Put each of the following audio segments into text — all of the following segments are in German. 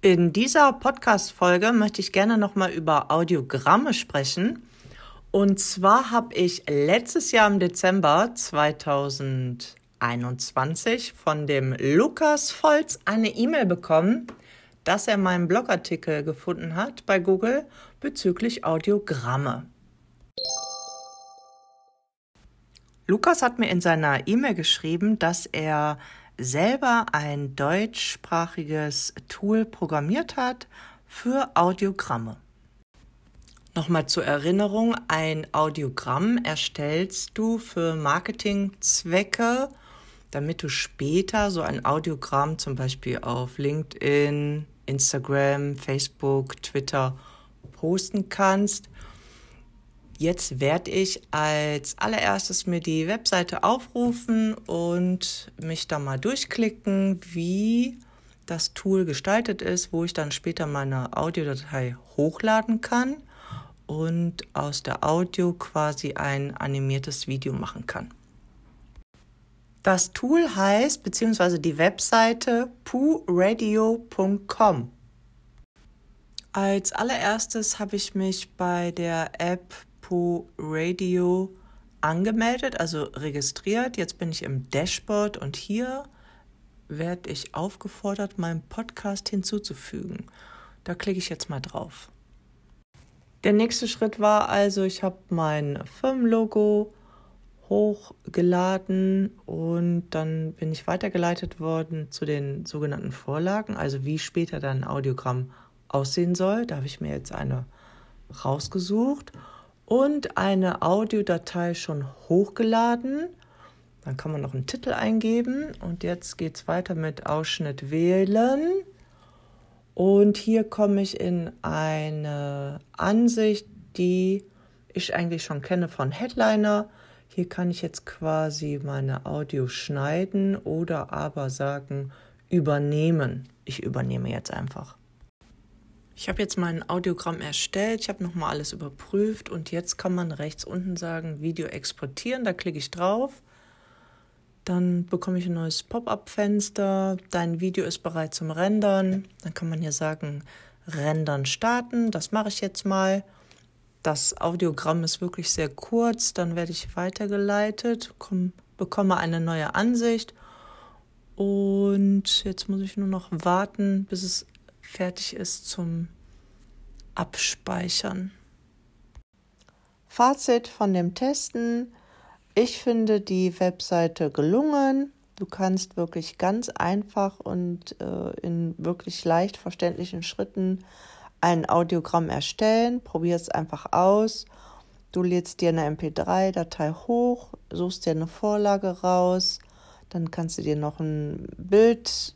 In dieser Podcast-Folge möchte ich gerne nochmal über Audiogramme sprechen. Und zwar habe ich letztes Jahr im Dezember 2021 von dem Lukas Volz eine E-Mail bekommen, dass er meinen Blogartikel gefunden hat bei Google bezüglich Audiogramme. Lukas hat mir in seiner E-Mail geschrieben, dass er selber ein deutschsprachiges Tool programmiert hat für Audiogramme. Nochmal zur Erinnerung, ein Audiogramm erstellst du für Marketingzwecke, damit du später so ein Audiogramm zum Beispiel auf LinkedIn, Instagram, Facebook, Twitter posten kannst Jetzt werde ich als allererstes mir die Webseite aufrufen und mich da mal durchklicken, wie das Tool gestaltet ist, wo ich dann später meine Audiodatei hochladen kann und aus der Audio quasi ein animiertes Video machen kann. Das Tool heißt, beziehungsweise die Webseite pooradio.com. Als allererstes habe ich mich bei der App Tempo Radio angemeldet, also registriert. Jetzt bin ich im Dashboard und hier werde ich aufgefordert, meinen Podcast hinzuzufügen. Da klicke ich jetzt mal drauf. Der nächste Schritt war also, ich habe mein Firmenlogo hochgeladen und dann bin ich weitergeleitet worden zu den sogenannten Vorlagen, also wie später dann ein Audiogramm aussehen soll. Da habe ich mir jetzt eine rausgesucht und eine Audiodatei schon hochgeladen. Dann kann man noch einen Titel eingeben und jetzt geht es weiter mit Ausschnitt wählen. Und hier komme ich in eine Ansicht, die ich eigentlich schon kenne von Headliner. Hier kann ich jetzt quasi meine Audio schneiden oder aber sagen übernehmen. Ich übernehme jetzt einfach. Ich habe jetzt mein Audiogramm erstellt, ich habe nochmal alles überprüft und jetzt kann man rechts unten sagen Video exportieren, da klicke ich drauf. Dann bekomme ich ein neues Pop-up-Fenster. Dein Video ist bereit zum Rendern. Dann kann man hier sagen, Rendern starten. Das mache ich jetzt mal. Das Audiogramm ist wirklich sehr kurz. Dann werde ich weitergeleitet, komm, bekomme eine neue Ansicht. Und jetzt muss ich nur noch warten, bis es fertig ist zum Abspeichern. Fazit von dem Testen. Ich finde die Webseite gelungen. Du kannst wirklich ganz einfach und äh, in wirklich leicht verständlichen Schritten ein Audiogramm erstellen. Probier es einfach aus. Du lädst dir eine MP3-Datei hoch, suchst dir eine Vorlage raus, dann kannst du dir noch ein Bild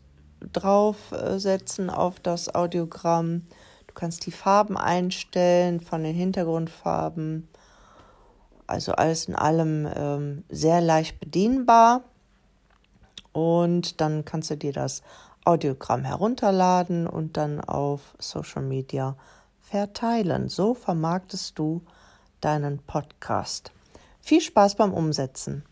draufsetzen auf das Audiogramm. Du kannst die Farben einstellen von den Hintergrundfarben. Also alles in allem ähm, sehr leicht bedienbar. Und dann kannst du dir das Audiogramm herunterladen und dann auf Social Media verteilen. So vermarktest du deinen Podcast. Viel Spaß beim Umsetzen.